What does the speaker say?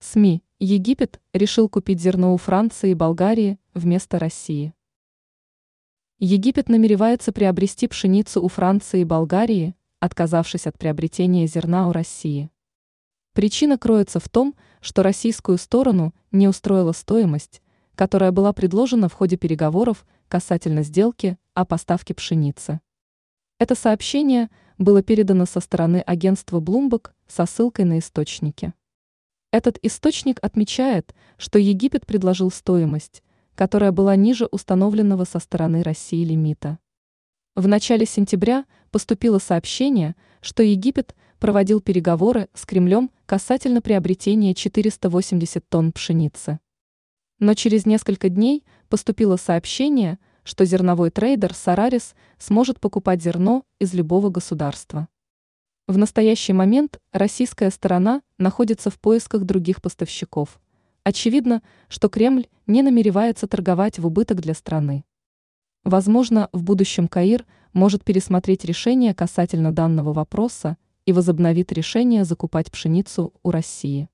СМИ. Египет решил купить зерно у Франции и Болгарии вместо России. Египет намеревается приобрести пшеницу у Франции и Болгарии, отказавшись от приобретения зерна у России. Причина кроется в том, что российскую сторону не устроила стоимость, которая была предложена в ходе переговоров касательно сделки о поставке пшеницы. Это сообщение было передано со стороны агентства Bloomberg со ссылкой на источники. Этот источник отмечает, что Египет предложил стоимость, которая была ниже установленного со стороны России лимита. В начале сентября поступило сообщение, что Египет проводил переговоры с Кремлем касательно приобретения 480 тонн пшеницы. Но через несколько дней поступило сообщение, что зерновой трейдер Сарарис сможет покупать зерно из любого государства. В настоящий момент российская сторона находится в поисках других поставщиков. Очевидно, что Кремль не намеревается торговать в убыток для страны. Возможно, в будущем Каир может пересмотреть решение касательно данного вопроса и возобновит решение закупать пшеницу у России.